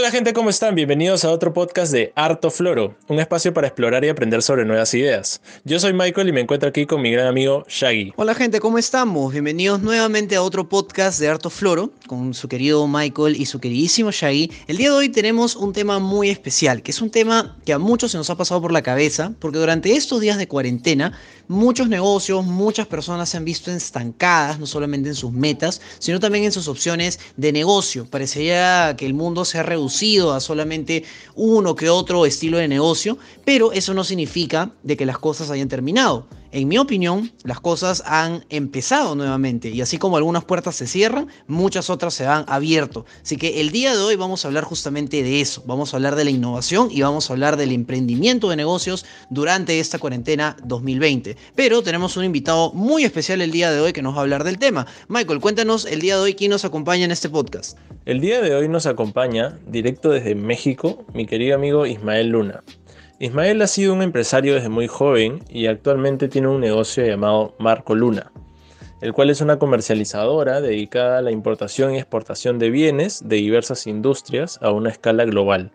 Hola gente, ¿cómo están? Bienvenidos a otro podcast de Harto Floro, un espacio para explorar y aprender sobre nuevas ideas. Yo soy Michael y me encuentro aquí con mi gran amigo Shaggy. Hola gente, ¿cómo estamos? Bienvenidos nuevamente a otro podcast de Harto Floro con su querido Michael y su queridísimo Shaggy. El día de hoy tenemos un tema muy especial, que es un tema que a muchos se nos ha pasado por la cabeza, porque durante estos días de cuarentena muchos negocios, muchas personas se han visto estancadas, no solamente en sus metas, sino también en sus opciones de negocio. Parecería que el mundo se ha reducido a solamente uno que otro estilo de negocio, pero eso no significa de que las cosas hayan terminado. En mi opinión, las cosas han empezado nuevamente y así como algunas puertas se cierran, muchas otras se han abierto. Así que el día de hoy vamos a hablar justamente de eso. Vamos a hablar de la innovación y vamos a hablar del emprendimiento de negocios durante esta cuarentena 2020. Pero tenemos un invitado muy especial el día de hoy que nos va a hablar del tema. Michael, cuéntanos el día de hoy quién nos acompaña en este podcast. El día de hoy nos acompaña, directo desde México, mi querido amigo Ismael Luna. Ismael ha sido un empresario desde muy joven y actualmente tiene un negocio llamado Marco Luna, el cual es una comercializadora dedicada a la importación y exportación de bienes de diversas industrias a una escala global.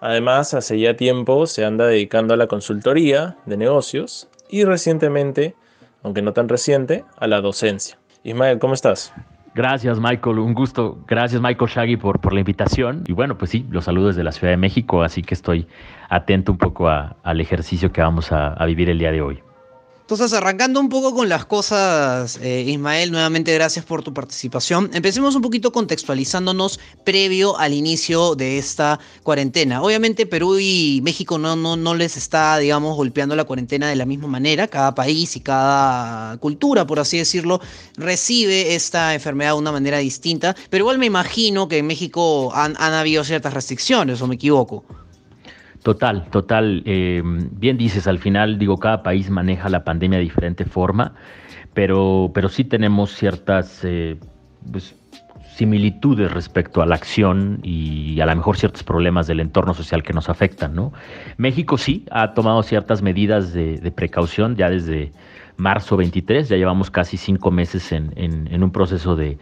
Además, hace ya tiempo se anda dedicando a la consultoría de negocios y recientemente, aunque no tan reciente, a la docencia. Ismael, ¿cómo estás? Gracias, Michael. Un gusto. Gracias, Michael Shaggy, por, por la invitación. Y bueno, pues sí, los saludos desde la Ciudad de México, así que estoy atento un poco al ejercicio que vamos a vivir el día de hoy. Entonces, arrancando un poco con las cosas, eh, Ismael, nuevamente gracias por tu participación. Empecemos un poquito contextualizándonos previo al inicio de esta cuarentena. Obviamente Perú y México no, no, no les está, digamos, golpeando la cuarentena de la misma manera. Cada país y cada cultura, por así decirlo, recibe esta enfermedad de una manera distinta. Pero igual me imagino que en México han, han habido ciertas restricciones, o me equivoco. Total, total. Eh, bien dices, al final, digo, cada país maneja la pandemia de diferente forma, pero, pero sí tenemos ciertas eh, pues, similitudes respecto a la acción y a lo mejor ciertos problemas del entorno social que nos afectan, ¿no? México sí ha tomado ciertas medidas de, de precaución ya desde marzo 23, ya llevamos casi cinco meses en, un proceso de,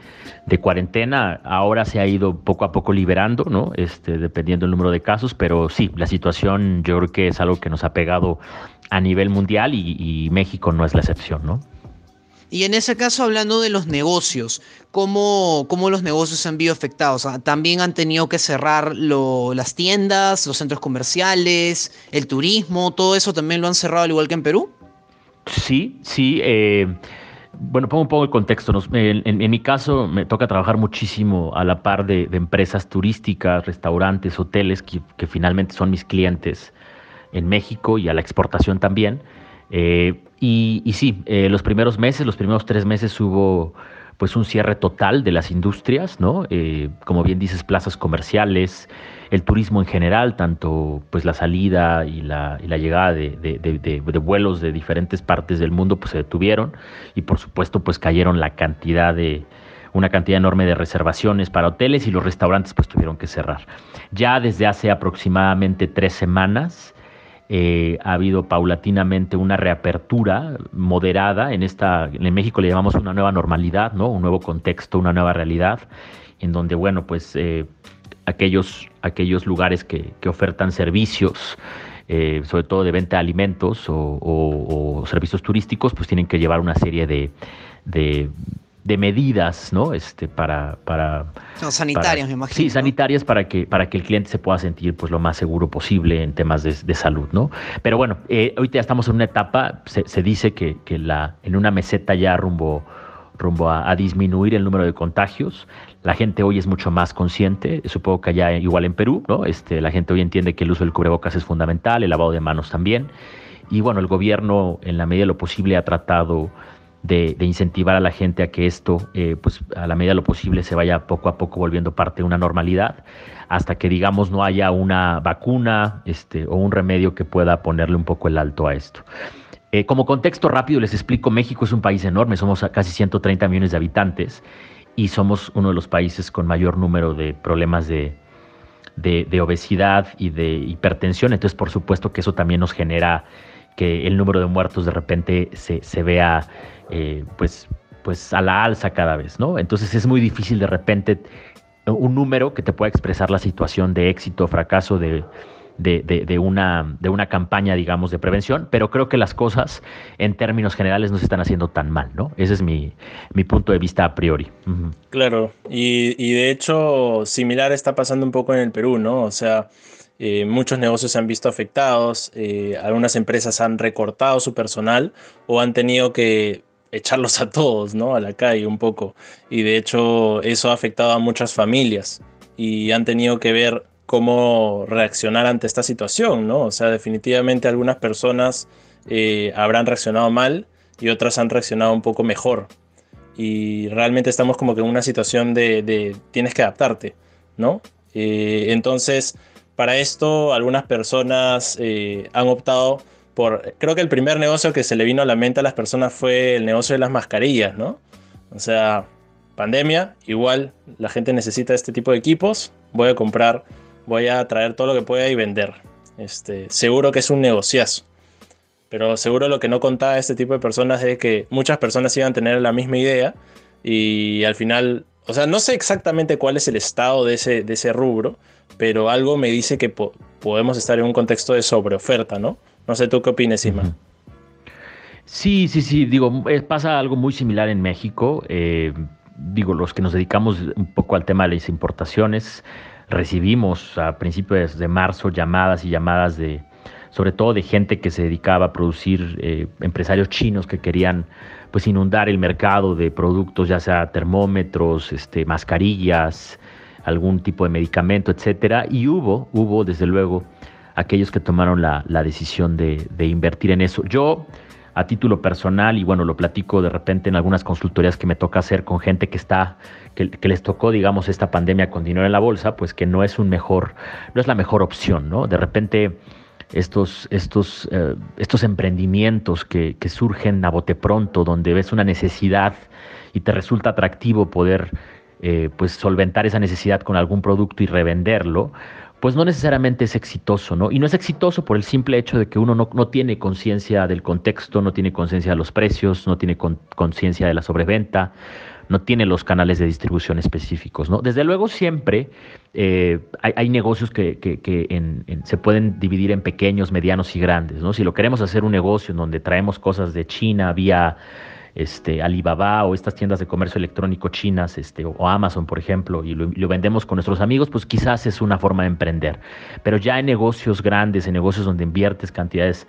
cuarentena, ahora se ha ido poco a poco liberando, ¿no? Este, dependiendo del número de casos, pero sí, la situación yo creo que es algo que nos ha pegado a nivel mundial y, México no es la excepción, ¿no? Y en ese caso, hablando de los negocios, ¿cómo, cómo los negocios se han visto afectados? ¿También han tenido que cerrar las tiendas, los centros comerciales, el turismo? ¿Todo eso también lo han cerrado al igual que en Perú? Sí, sí. Eh, bueno, pongo un poco el contexto. En, mi caso, me toca trabajar muchísimo a la par de, empresas turísticas, restaurantes, hoteles, que, finalmente son mis clientes en México y a la exportación también. Eh, y, sí, eh, los primeros meses, los primeros tres meses hubo pues un cierre total de las industrias, ¿no? como bien dices, plazas comerciales, el turismo en general, tanto pues la salida y la, llegada de, vuelos de diferentes partes del mundo pues se detuvieron y por supuesto pues cayeron la cantidad de una cantidad enorme de reservaciones para hoteles y los restaurantes pues tuvieron que cerrar. Ya desde hace aproximadamente tres semanas eh, ha habido paulatinamente una reapertura moderada en esta, en México le llamamos una nueva normalidad, ¿no? Un nuevo contexto, una nueva realidad, en donde bueno pues eh, aquellos, aquellos lugares que, ofertan servicios, eh, sobre todo de venta de alimentos o, servicios turísticos, pues tienen que llevar una serie de, medidas, ¿no? Este, para, para sanitarias, me imagino. Sí, sanitarias para que, para que el cliente se pueda sentir pues lo más seguro posible en temas de, salud, ¿no? Pero bueno, eh, ahorita ya estamos en una etapa, se, dice que, que, la, en una meseta ya rumbo rumbo a, disminuir el número de contagios. La gente hoy es mucho más consciente, supongo que allá igual en Perú, ¿no? Este, la gente hoy entiende que el uso del cubrebocas es fundamental, el lavado de manos también. Y bueno, el gobierno en la medida de lo posible ha tratado de, incentivar a la gente a que esto, eh, pues a la medida de lo posible, se vaya poco a poco volviendo parte de una normalidad, hasta que digamos no haya una vacuna este, o un remedio que pueda ponerle un poco el alto a esto. Eh, como contexto rápido les explico, México es un país enorme, somos casi 130 millones de habitantes y somos uno de los países con mayor número de problemas de, obesidad y de hipertensión, entonces por supuesto que eso también nos genera que el número de muertos de repente se, vea eh, pues, pues a la alza cada vez, ¿no? Entonces es muy difícil de repente un número que te pueda expresar la situación de éxito o fracaso de, de, una, de una campaña, digamos, de prevención, pero creo que las cosas en términos generales no se están haciendo tan mal, ¿no? Ese es mi, punto de vista a priori. Claro, y, de hecho similar está pasando un poco en el Perú, ¿no? O sea, eh, muchos negocios se han visto afectados, eh, algunas empresas han recortado su personal o han tenido que echarlos a todos, ¿no? A la calle un poco. Y de hecho eso ha afectado a muchas familias y han tenido que ver cómo reaccionar ante esta situación, ¿no? O sea, definitivamente algunas personas eh, habrán reaccionado mal y otras han reaccionado un poco mejor. Y realmente estamos como que en una situación de, tienes que adaptarte, ¿no? Eh, entonces, para esto algunas personas eh, han optado por, creo que el primer negocio que se le vino a la mente a las personas fue el negocio de las mascarillas, ¿no? O sea, pandemia, igual la gente necesita este tipo de equipos, voy a comprar voy a traer todo lo que pueda y vender. Este, seguro que es un negociazo. Pero seguro lo que no contaba este tipo de personas es que muchas personas iban a tener la misma idea y al final, o sea, no sé exactamente cuál es el estado de ese, de ese rubro, pero algo me dice que podemos estar en un contexto de sobreoferta, ¿no? No sé tú qué opinas, Ima. Sí, sí, sí, digo, pasa algo muy similar en México. Eh, digo, los que nos dedicamos un poco al tema de las importaciones, recibimos a principios de marzo llamadas y llamadas de, sobre todo de gente que se dedicaba a producir, eh, empresarios chinos que querían pues inundar el mercado de productos, ya sea termómetros, este, mascarillas, algún tipo de medicamento, etcétera. Y hubo, hubo desde luego aquellos que tomaron la, decisión de, de, invertir en eso. Yo a título personal y bueno, lo platico de repente en algunas consultorías que me toca hacer con gente que está, que, les tocó, digamos, esta pandemia con dinero en la bolsa, pues que no es un mejor, no es la mejor opción, ¿no? De repente estos, estos, eh, estos emprendimientos que, que, surgen a bote pronto, donde ves una necesidad y te resulta atractivo poder eh, pues solventar esa necesidad con algún producto y revenderlo, pues no necesariamente es exitoso, ¿no? Y no es exitoso por el simple hecho de que uno no, tiene conciencia del contexto, no tiene conciencia de los precios, no tiene conciencia de la sobreventa, no tiene los canales de distribución específicos, ¿no? Desde luego siempre eh, hay, negocios que, se pueden dividir en pequeños, medianos y grandes, ¿no? Si lo queremos hacer un negocio en donde traemos cosas de China vía este, Alibaba o estas tiendas de comercio electrónico chinas este, o Amazon, por ejemplo, y lo, vendemos con nuestros amigos, pues quizás es una forma de emprender. Pero ya en negocios grandes, en negocios donde inviertes cantidades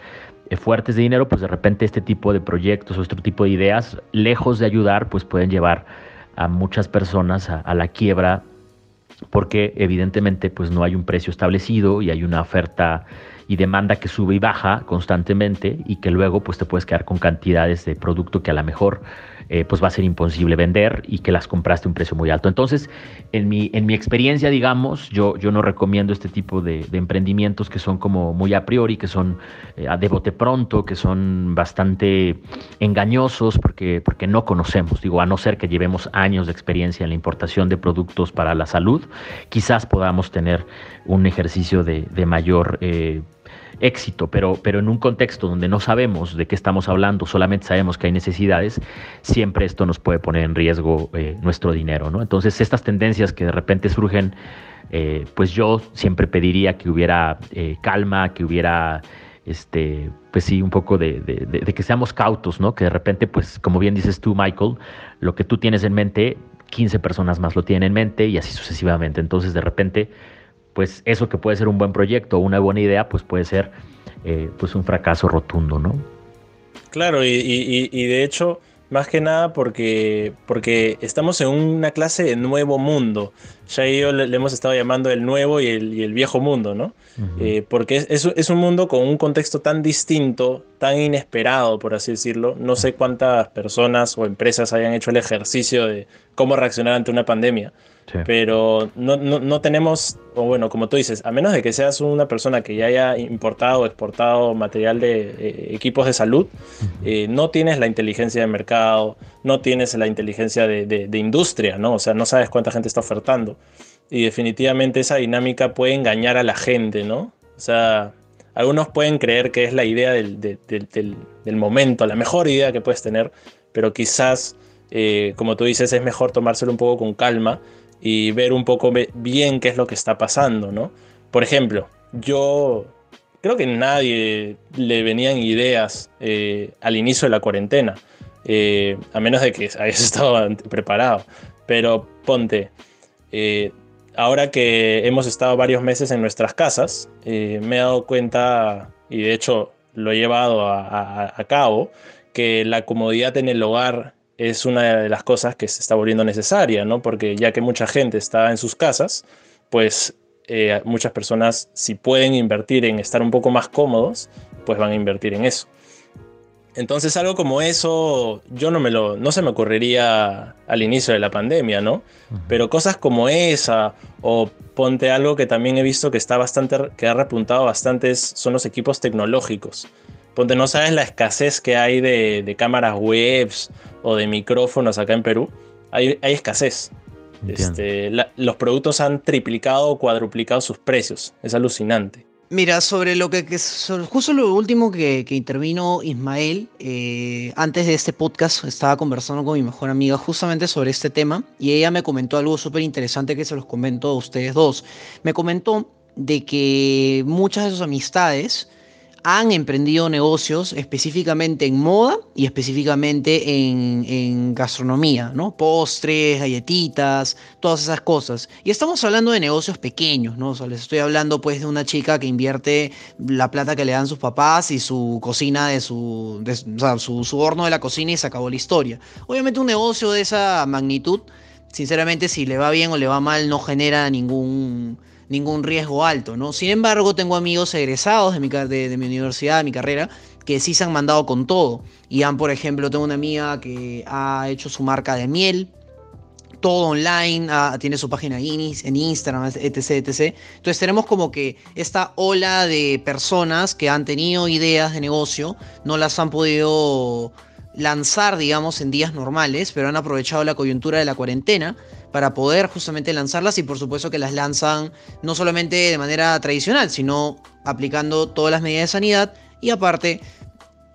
eh, fuertes de dinero, pues de repente este tipo de proyectos o este tipo de ideas, lejos de ayudar, pues pueden llevar a muchas personas a, a la quiebra porque evidentemente pues no hay un precio establecido y hay una oferta y demanda que sube y baja constantemente y que luego pues te puedes quedar con cantidades de producto que a lo mejor eh, pues va a ser imposible vender y que las compraste a un precio muy alto. Entonces, en mi, en mi experiencia, digamos, yo, yo no recomiendo este tipo de, emprendimientos que son como muy a priori, que son eh, de bote pronto, que son bastante engañosos porque, porque no conocemos. Digo, a no ser que llevemos años de experiencia en la importación de productos para la salud, quizás podamos tener un ejercicio de, mayor... Eh, éxito, pero, pero en un contexto donde no sabemos de qué estamos hablando, solamente sabemos que hay necesidades, siempre esto nos puede poner en riesgo eh, nuestro dinero, ¿no? Entonces, estas tendencias que de repente surgen, eh, pues yo siempre pediría que hubiera eh, calma, que hubiera, este, pues sí, un poco de, de, que seamos cautos, ¿no? Que de repente, pues, como bien dices tú, Michael, lo que tú tienes en mente, 15 personas más lo tienen en mente y así sucesivamente. Entonces, de repente, pues eso que puede ser un buen proyecto o una buena idea, pues puede ser eh, pues un fracaso rotundo, ¿no? Claro, y, de hecho, más que nada porque, porque estamos en una clase de nuevo mundo. Ya yo le, hemos estado llamando el nuevo y el, viejo mundo, ¿no? Eh, porque es, es, un mundo con un contexto tan distinto, tan inesperado, por así decirlo. No sé cuántas personas o empresas hayan hecho el ejercicio de cómo reaccionar ante una pandemia. Pero no, no, tenemos, o bueno, como tú dices, a menos de que seas una persona que ya haya importado o exportado material de eh, equipos de salud, eh, no tienes la inteligencia de mercado, no tienes la inteligencia de, de, industria, ¿no? O sea, no sabes cuánta gente está ofertando. Y definitivamente esa dinámica puede engañar a la gente, ¿no? O sea, algunos pueden creer que es la idea del, del, del, momento, la mejor idea que puedes tener, pero quizás, eh, como tú dices, es mejor tomárselo un poco con calma y ver un poco bien qué es lo que está pasando, ¿no? Por ejemplo, yo creo que nadie le venían ideas eh, al inicio de la cuarentena, eh, a menos de que hayas estado preparado. Pero ponte, eh, ahora que hemos estado varios meses en nuestras casas, me he dado cuenta, y de hecho lo he llevado a, a cabo, que la comodidad en el hogar es una de las cosas que se está volviendo necesaria, ¿no? Porque ya que mucha gente está en sus casas, pues eh, muchas personas, si pueden invertir en estar un poco más cómodos, pues van a invertir en eso. Entonces algo como eso, yo no me lo, no se me ocurriría al inicio de la pandemia, ¿no? Pero cosas como esa, o ponte algo que también he visto que está bastante, que ha repuntado bastante, son los equipos tecnológicos. Ponte, no sabes la escasez que hay de, cámaras webs o de micrófonos acá en Perú. Hay, hay escasez. Este, los productos han triplicado o cuadruplicado sus precios. Es alucinante. Mira, sobre lo que, justo lo último que, intervino Ismael, eh, antes de este podcast estaba conversando con mi mejor amiga justamente sobre este tema y ella me comentó algo súper interesante que se los comento a ustedes dos. Me comentó de que muchas de sus amistades han emprendido negocios específicamente en moda y específicamente en, gastronomía, ¿no? Postres, galletitas, todas esas cosas. Y estamos hablando de negocios pequeños, ¿no? les estoy hablando pues de una chica que invierte la plata que le dan sus papás y su cocina de su, o sea, su horno de la cocina y se acabó la historia. Obviamente un negocio de esa magnitud, sinceramente si le va bien o le va mal no genera ningún ningún riesgo alto, ¿no? Sin embargo, tengo amigos egresados de mi, de, mi universidad, de mi carrera, que sí se han mandado con todo. Y han, por ejemplo, tengo una amiga que ha hecho su marca de miel, todo online, tiene su página en Instagram, etc, etc. Entonces tenemos como que esta ola de personas que han tenido ideas de negocio, no las han podido lanzar, digamos, en días normales, pero han aprovechado la coyuntura de la cuarentena para poder justamente lanzarlas y por supuesto que las lanzan no solamente de manera tradicional, sino aplicando todas las medidas de sanidad y aparte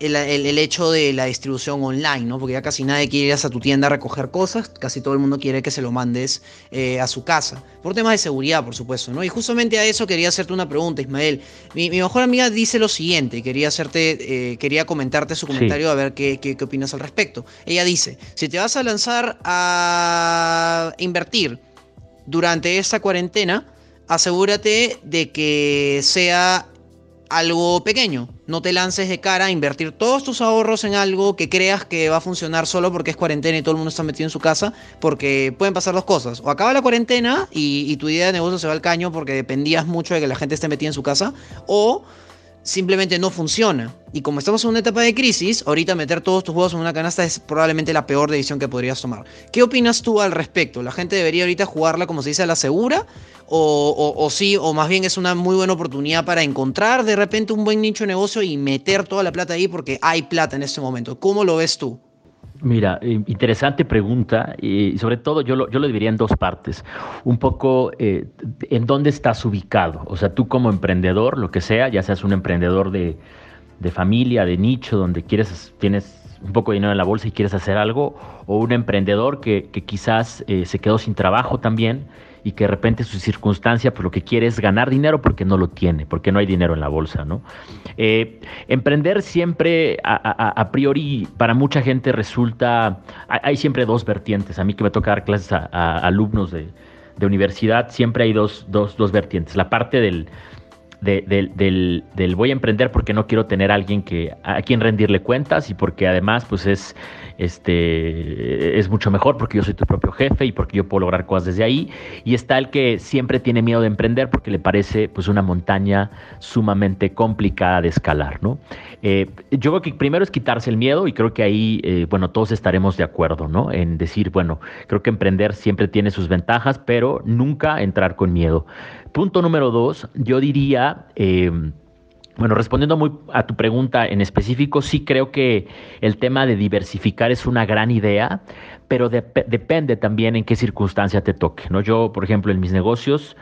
el, hecho de la distribución online, ¿no? Porque ya casi nadie quiere ir a tu tienda a recoger cosas, casi todo el mundo quiere que se lo mandes eh, a su casa. Por temas de seguridad, por supuesto, ¿no? Y justamente a eso quería hacerte una pregunta, Ismael. Mi, mejor amiga dice lo siguiente, quería hacerte, eh, quería comentarte su comentario a ver qué, qué, qué opinas al respecto. Ella dice, si te vas a lanzar a invertir durante esta cuarentena, asegúrate de que sea algo pequeño. No te lances de cara a invertir todos tus ahorros en algo que creas que va a funcionar solo porque es cuarentena y todo el mundo está metido en su casa, porque pueden pasar dos cosas. O acaba la cuarentena y, tu idea de negocio se va al caño porque dependías mucho de que la gente esté metida en su casa, o simplemente no funciona. Y como estamos en una etapa de crisis, ahorita meter todos tus juegos en una canasta es probablemente la peor decisión que podrías tomar. ¿Qué opinas tú al respecto? ¿La gente debería ahorita jugarla como se dice a la segura? O, sí, o más bien es una muy buena oportunidad para encontrar de repente un buen nicho de negocio y meter toda la plata ahí porque hay plata en este momento. ¿Cómo lo ves tú? Mira, eh, interesante pregunta y sobre todo yo lo, yo lo dividiría en dos partes. Un poco eh, en dónde estás ubicado. O sea, tú como emprendedor, lo que sea, ya seas un emprendedor de, familia, de nicho, donde quieres, tienes un poco de dinero en la bolsa y quieres hacer algo, o un emprendedor que, quizás eh, se quedó sin trabajo también y que de repente su circunstancia, pues lo que quiere es ganar dinero porque no lo tiene, porque no hay dinero en la bolsa, ¿no? Eh, emprender siempre, a, priori, para mucha gente resulta, hay, siempre dos vertientes. A mí que me toca dar clases a, alumnos de, universidad, siempre hay dos, dos, dos vertientes. La parte del, del, voy a emprender porque no quiero tener a alguien que, a quien rendirle cuentas y porque además pues es, este, es mucho mejor porque yo soy tu propio jefe y porque yo puedo lograr cosas desde ahí. Y está el que siempre tiene miedo de emprender porque le parece pues una montaña sumamente complicada de escalar, ¿no? Eh, yo creo que primero es quitarse el miedo y creo que ahí, eh, bueno, todos estaremos de acuerdo, ¿no? En decir, bueno, creo que emprender siempre tiene sus ventajas, pero nunca entrar con miedo. Punto número dos, yo diría, em, bueno, respondiendo muy a tu pregunta en específico, sí creo que el tema de diversificar es una gran idea, pero depende también en qué circunstancia te toque, ¿no? Yo, por ejemplo, en mis negocios,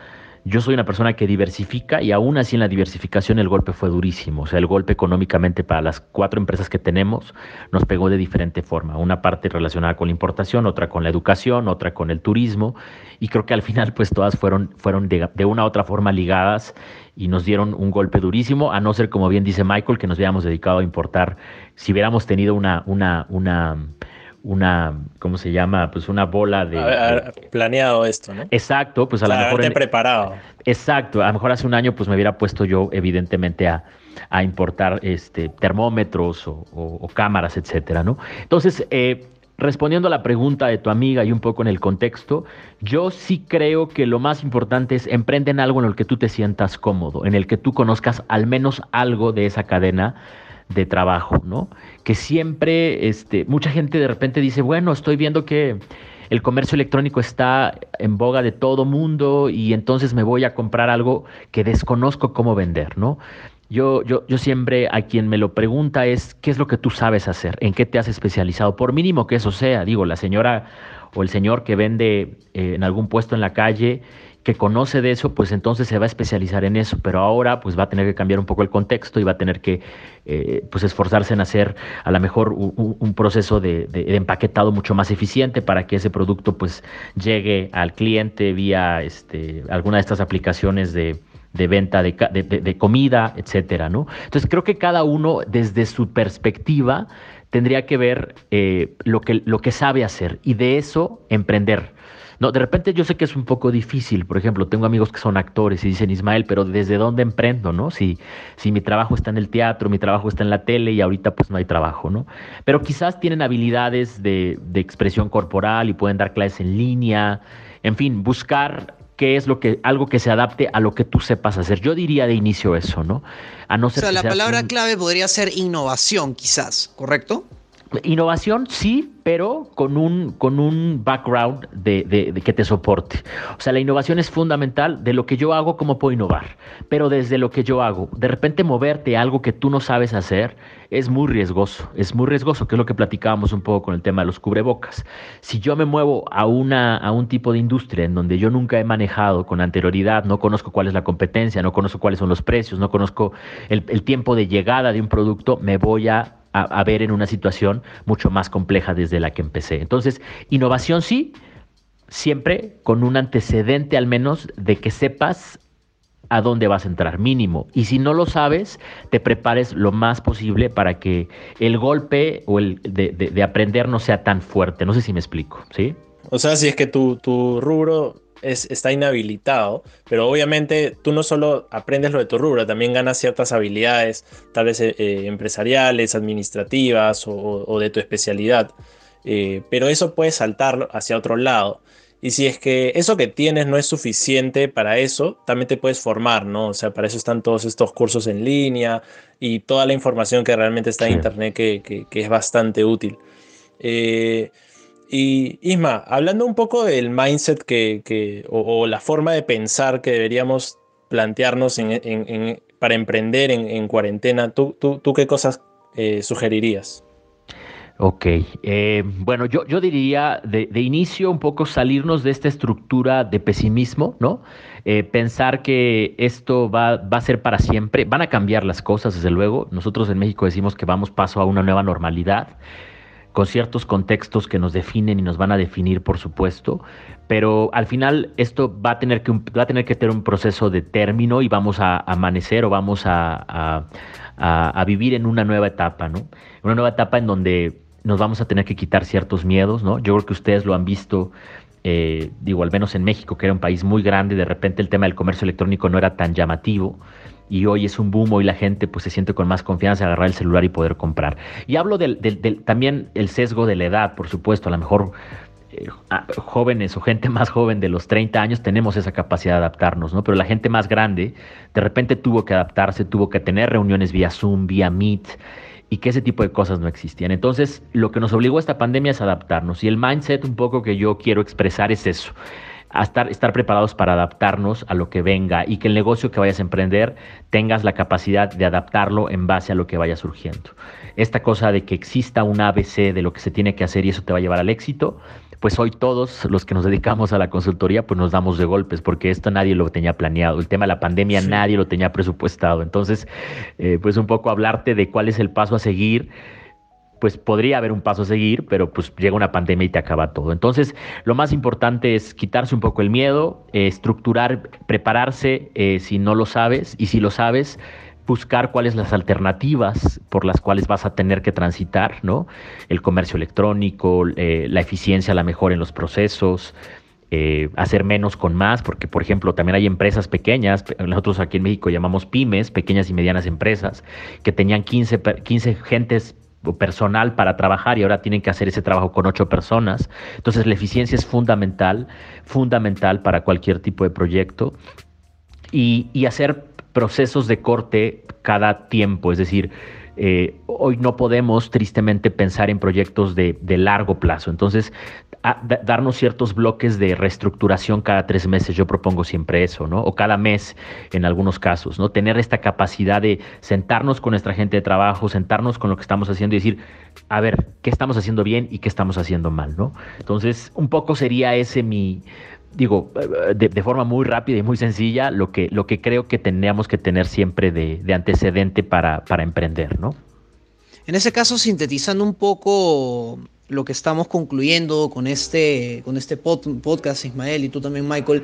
yo soy una persona que diversifica y aún así en la diversificación el golpe fue durísimo. O sea, el golpe económicamente para las cuatro empresas que tenemos nos pegó de diferente forma. Una parte relacionada con la importación, otra con la educación, otra con el turismo. Y creo que al final pues todas fueron, fueron de, de una u otra forma ligadas y nos dieron un golpe durísimo, a no ser, como bien dice Michael, que nos hubiéramos dedicado a importar, si hubiéramos tenido una, una, una una, ¿cómo se llama? Pues una bola de... planeado esto, ¿no? Exacto, pues a lo mejor... preparado. Exacto, a lo mejor hace un año pues me hubiera puesto yo evidentemente a, importar este, termómetros o, cámaras, etcétera, ¿no? Entonces, eh, respondiendo a la pregunta de tu amiga y un poco en el contexto, yo sí creo que lo más importante es emprender en algo en el que tú te sientas cómodo, en el que tú conozcas al menos algo de esa cadena de trabajo, ¿no? Que siempre, este, mucha gente de repente dice, bueno, estoy viendo que el comercio electrónico está en boga de todo mundo y entonces me voy a comprar algo que desconozco cómo vender, ¿no? Yo, yo, yo siempre a quien me lo pregunta es, ¿qué es lo que tú sabes hacer? ¿En qué te has especializado? Por mínimo que eso sea, digo, la señora o el señor que vende eh, en algún puesto en la calle que conoce de eso, pues entonces se va a especializar en eso, pero ahora pues va a tener que cambiar un poco el contexto y va a tener que eh, pues esforzarse en hacer a lo mejor un, proceso de, empaquetado mucho más eficiente para que ese producto pues llegue al cliente vía este, alguna de estas aplicaciones de, venta de, comida, etcétera, ¿no? Entonces creo que cada uno desde su perspectiva tendría que ver eh, lo, que, lo que sabe hacer y de eso emprender. No, de repente yo sé que es un poco difícil. Por ejemplo, tengo amigos que son actores y dicen, Ismael, pero ¿desde dónde emprendo, no? Si, si mi trabajo está en el teatro, mi trabajo está en la tele y ahorita pues no hay trabajo, ¿no? Pero quizás tienen habilidades de, de expresión corporal y pueden dar clases en línea. En fin, buscar qué es lo que, algo que se adapte a lo que tú sepas hacer. Yo diría de inicio eso, ¿no? A no ser o sea, la palabra clave podría ser innovación, quizás, ¿correcto? Innovación, sí, pero con un, con un background de, de, que te soporte. O sea, la innovación es fundamental de lo que yo hago, cómo puedo innovar, pero desde lo que yo hago. De repente moverte a algo que tú no sabes hacer es muy riesgoso, es muy riesgoso, que es lo que platicábamos un poco con el tema de los cubrebocas. Si yo me muevo a, una, a un tipo de industria en donde yo nunca he manejado con anterioridad, no conozco cuál es la competencia, no conozco cuáles son los precios, no conozco el, el tiempo de llegada de un producto, me voy a a, ver en una situación mucho más compleja desde la que empecé. Entonces, innovación sí, siempre con un antecedente al menos de que sepas a dónde vas a entrar, mínimo. Y si no lo sabes, te prepares lo más posible para que el golpe o el de, aprender no sea tan fuerte. No sé si me explico, ¿sí? O sea, si es que tu, tu rubro está inhabilitado, pero obviamente tú no solo aprendes lo de tu rubro, también ganas ciertas habilidades, tal vez eh, eh, empresariales, administrativas o, de tu especialidad, eh, pero eso puede saltar hacia otro lado. Y si es que eso que tienes no es suficiente para eso, también te puedes formar, ¿no? O sea, para eso están todos estos cursos en línea y toda la información que realmente está en Internet que, es bastante útil. Y Isma, hablando un poco del mindset que, o, la forma de pensar que deberíamos plantearnos para emprender en, cuarentena, ¿tú, tú, qué cosas eh, sugerirías? Ok, eh, bueno, yo, yo diría de, inicio un poco salirnos de esta estructura de pesimismo, ¿no? Eh, pensar que esto va, va, a ser para siempre, van a cambiar las cosas, desde luego. Nosotros en México decimos que vamos paso a una nueva normalidad con ciertos contextos que nos definen y nos van a definir, por supuesto, pero al final esto va a tener que, va a tener que tener un proceso de término y vamos a amanecer o vamos a, vivir en una nueva etapa, ¿no? Una nueva etapa en donde nos vamos a tener que quitar ciertos miedos, ¿no? Yo creo que ustedes lo han visto, eh, digo, al menos en México, que era un país muy grande, de repente el tema del comercio electrónico no era tan llamativo y hoy es un boom y la gente pues se siente con más confianza agarrar el celular y poder comprar. Y hablo del, también el sesgo de la edad, por supuesto, a lo mejor eh, jóvenes o gente más joven de los 30 años tenemos esa capacidad de adaptarnos, ¿no? Pero la gente más grande de repente tuvo que adaptarse, tuvo que tener reuniones vía Zoom, vía Meet y que ese tipo de cosas no existían. Entonces, lo que nos obligó a esta pandemia es adaptarnos y el mindset un poco que yo quiero expresar es eso a estar, estar preparados para adaptarnos a lo que venga y que el negocio que vayas a emprender tengas la capacidad de adaptarlo en base a lo que vaya surgiendo. Esta cosa de que exista un ABC de lo que se tiene que hacer y eso te va a llevar al éxito, pues hoy todos los que nos dedicamos a la consultoría, pues nos damos de golpes, porque esto nadie lo tenía planeado. El tema de la pandemia nadie lo tenía presupuestado. Entonces, eh, pues un poco hablarte de cuál es el paso a seguir pues podría haber un paso a seguir, pero pues llega una pandemia y te acaba todo. Entonces, lo más importante es quitarse un poco el miedo, eh, estructurar, prepararse eh, si no lo sabes y si lo sabes, buscar cuáles las alternativas por las cuales vas a tener que transitar, ¿no? El comercio electrónico, eh, la eficiencia, la mejor en los procesos, hacer menos con más, porque por ejemplo también hay empresas pequeñas, nosotros aquí en México llamamos pymes, pequeñas y medianas empresas, que tenían 15, 15 gentes personal para trabajar y ahora tienen que hacer ese trabajo con ocho personas. Entonces la eficiencia es fundamental, fundamental para cualquier tipo de proyecto y, y hacer procesos de corte cada tiempo, es decir, eh, hoy no podemos tristemente pensar en proyectos de, de largo plazo. Entonces, darnos ciertos bloques de reestructuración cada tres meses, yo propongo siempre eso, ¿no? O cada mes en algunos casos, ¿no? Tener esta capacidad de sentarnos con nuestra gente de trabajo, sentarnos con lo que estamos haciendo y decir, a ver, ¿qué estamos haciendo bien y qué estamos haciendo mal, ¿no? Entonces, un poco sería ese mi, digo, de, forma muy rápida y muy sencilla, lo que, lo que creo que teníamos que tener siempre de, de antecedente para, para emprender, ¿no? En ese caso, sintetizando un poco lo que estamos concluyendo con este, con este podcast, Ismael, y tú también, Michael,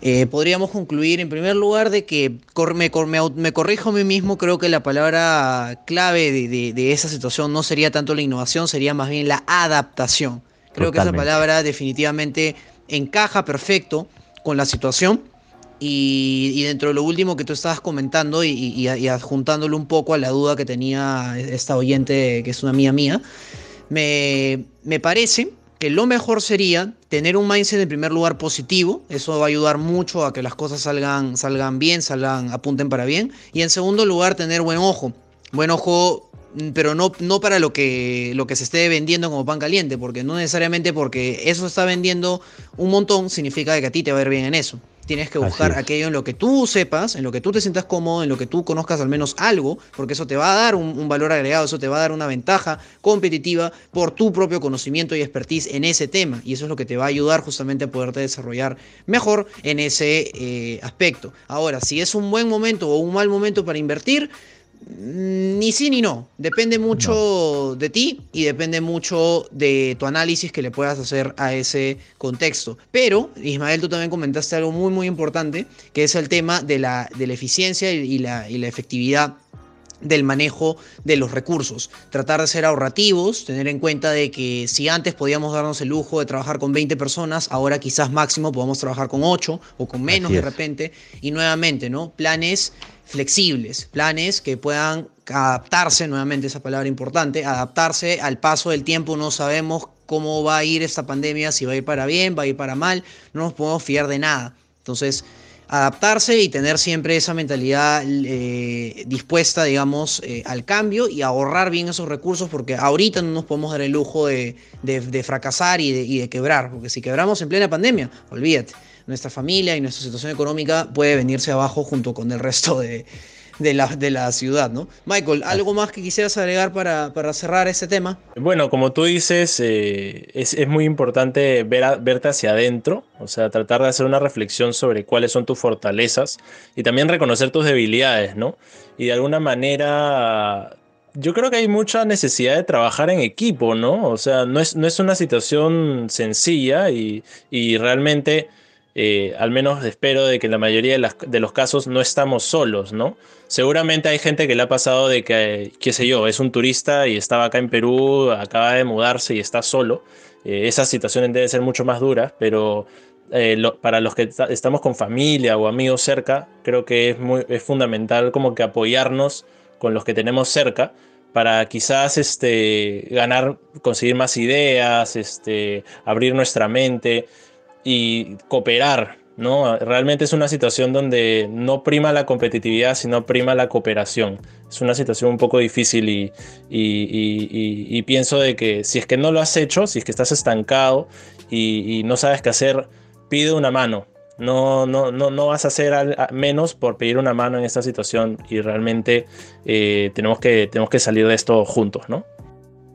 eh, podríamos concluir en primer lugar de que me, me, corrijo a mí mismo, creo que la palabra clave de, esa situación no sería tanto la innovación, sería más bien la adaptación. Creo que esa palabra definitivamente encaja perfecto con la situación. Y, dentro de lo último que tú estabas comentando y, y, adjuntándolo un poco a la duda que tenía esta oyente, que es una mía mía, me, parece que lo mejor sería tener un mindset en primer lugar positivo, eso va a ayudar mucho a que las cosas salgan, salgan bien, salgan, apunten para bien, y en segundo lugar tener buen ojo, buen ojo, mm, pero no, no para lo que, lo que se esté vendiendo como pan caliente, porque no necesariamente porque eso está vendiendo un montón significa que a ti te va a ir bien en eso. Tienes que buscar aquello en lo que tú sepas, en lo que tú te sientas cómodo, en lo que tú conozcas al menos algo, porque eso te va a dar un, valor agregado, eso te va a dar una ventaja competitiva por tu propio conocimiento y expertise en ese tema. Y eso es lo que te va a ayudar justamente a poderte desarrollar mejor en ese eh, aspecto. Ahora, si es un buen momento o un mal momento para invertir, ni sí ni no. Depende mucho de ti y depende mucho de tu análisis que le puedas hacer a ese contexto. Pero, Ismael, tú también comentaste algo muy, muy importante, que es el tema de la, de la eficiencia y la, y la efectividad del manejo de los recursos. Tratar de ser ahorrativos, tener en cuenta de que si antes podíamos darnos el lujo de trabajar con 20 personas, ahora quizás máximo podamos trabajar con 8 o con menos de repente. Y nuevamente, ¿no? Planes flexibles, planes que puedan adaptarse, nuevamente esa palabra importante, adaptarse al paso del tiempo, no sabemos cómo va a ir esta pandemia, si va a ir para bien, va a ir para mal, no nos podemos fiar de nada. Entonces, adaptarse y tener siempre esa mentalidad eh, dispuesta, digamos, eh, al cambio y ahorrar bien esos recursos, porque ahorita no nos podemos dar el lujo de, fracasar y de, y de quebrar, porque si quebramos en plena pandemia, olvídate nuestra familia y nuestra situación económica puede venirse abajo junto con el resto de, la, de la ciudad, ¿no? Michael, ¿algo más que quisieras agregar para, cerrar este tema? Bueno, como tú dices, eh, es, muy importante ver verte hacia adentro, o sea, tratar de hacer una reflexión sobre cuáles son tus fortalezas y también reconocer tus debilidades, ¿no? Y de alguna manera yo creo que hay mucha necesidad de trabajar en equipo, ¿no? O sea, no es, no es una situación sencilla y, y realmente eh, al menos espero de que en la mayoría de, los casos no estamos solos, ¿no? Seguramente hay gente que le ha pasado de que, qué sé yo, es un turista y estaba acá en Perú, acaba de mudarse y está solo. Eh, esas situaciones deben ser mucho más duras, pero eh, para los que estamos con familia o amigos cerca, creo que es, muy, es fundamental como que apoyarnos con los que tenemos cerca para quizás este, ganar, conseguir más ideas, este, abrir nuestra mente y cooperar, ¿no? Realmente es una situación donde no prima la competitividad, sino prima la cooperación. Es una situación un poco difícil y, y, pienso de que si es que no lo has hecho, si es que estás estancado y, no sabes qué hacer, pide una mano. No, no, no, no vas a hacer menos por pedir una mano en esta situación y realmente eh, tenemos, que, tenemos que salir de esto juntos, ¿no?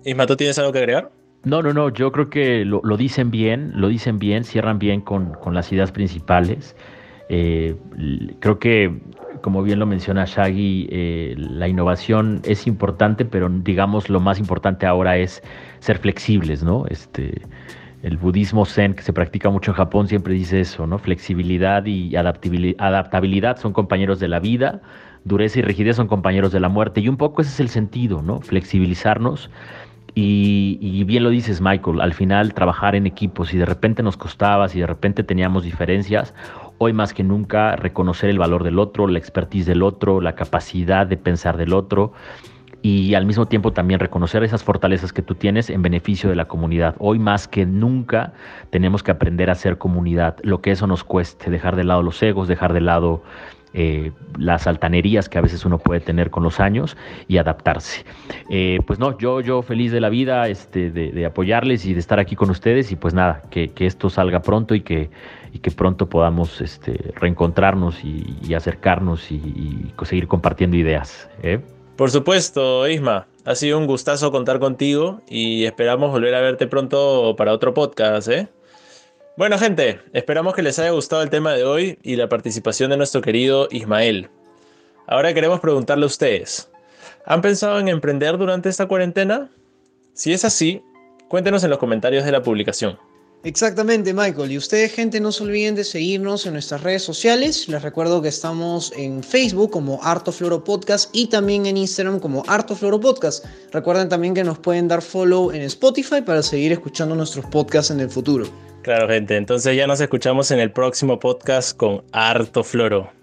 Isma, ¿tú tienes algo que agregar? No, no, no, yo creo que lo, dicen bien, lo dicen bien, cierran bien con, las ideas principales. Eh, creo que, como bien lo menciona Shaggy, eh, la innovación es importante, pero digamos lo más importante ahora es ser flexibles, ¿no? Este, el budismo zen que se practica mucho en Japón siempre dice eso, ¿no? Flexibilidad y adaptabilidad son compañeros de la vida, dureza y rigidez son compañeros de la muerte. Y un poco ese es el sentido, ¿no? Flexibilizarnos. Y, bien lo dices, Michael, al final trabajar en equipos, si de repente nos costaba, si de repente teníamos diferencias, hoy más que nunca reconocer el valor del otro, la expertise del otro, la capacidad de pensar del otro y al mismo tiempo también reconocer esas fortalezas que tú tienes en beneficio de la comunidad. Hoy más que nunca tenemos que aprender a ser comunidad, lo que eso nos cueste, dejar de lado los egos, dejar de lado eh, las altanerías que a veces uno puede tener con los años y adaptarse. Eh, pues no, yo, yo feliz de la vida, este, de, apoyarles y de estar aquí con ustedes y pues nada, que, esto salga pronto y que, y que pronto podamos este, reencontrarnos y, acercarnos y, y, seguir compartiendo ideas. ¿eh? Por supuesto, Isma. Ha sido un gustazo contar contigo y esperamos volver a verte pronto para otro podcast, ¿eh? Bueno, gente, esperamos que les haya gustado el tema de hoy y la participación de nuestro querido Ismael. Ahora queremos preguntarle a ustedes, ¿han pensado en emprender durante esta cuarentena? Si es así, cuéntenos en los comentarios de la publicación. Exactamente, Michael. Y ustedes, gente, no se olviden de seguirnos en nuestras redes sociales. Les recuerdo que estamos en Facebook como Arto Floro Podcast y también en Instagram como Arto Floro Podcast. Recuerden también que nos pueden dar follow en Spotify para seguir escuchando nuestros podcasts en el futuro. Claro, gente. Entonces ya nos escuchamos en el próximo podcast con Arto Floro.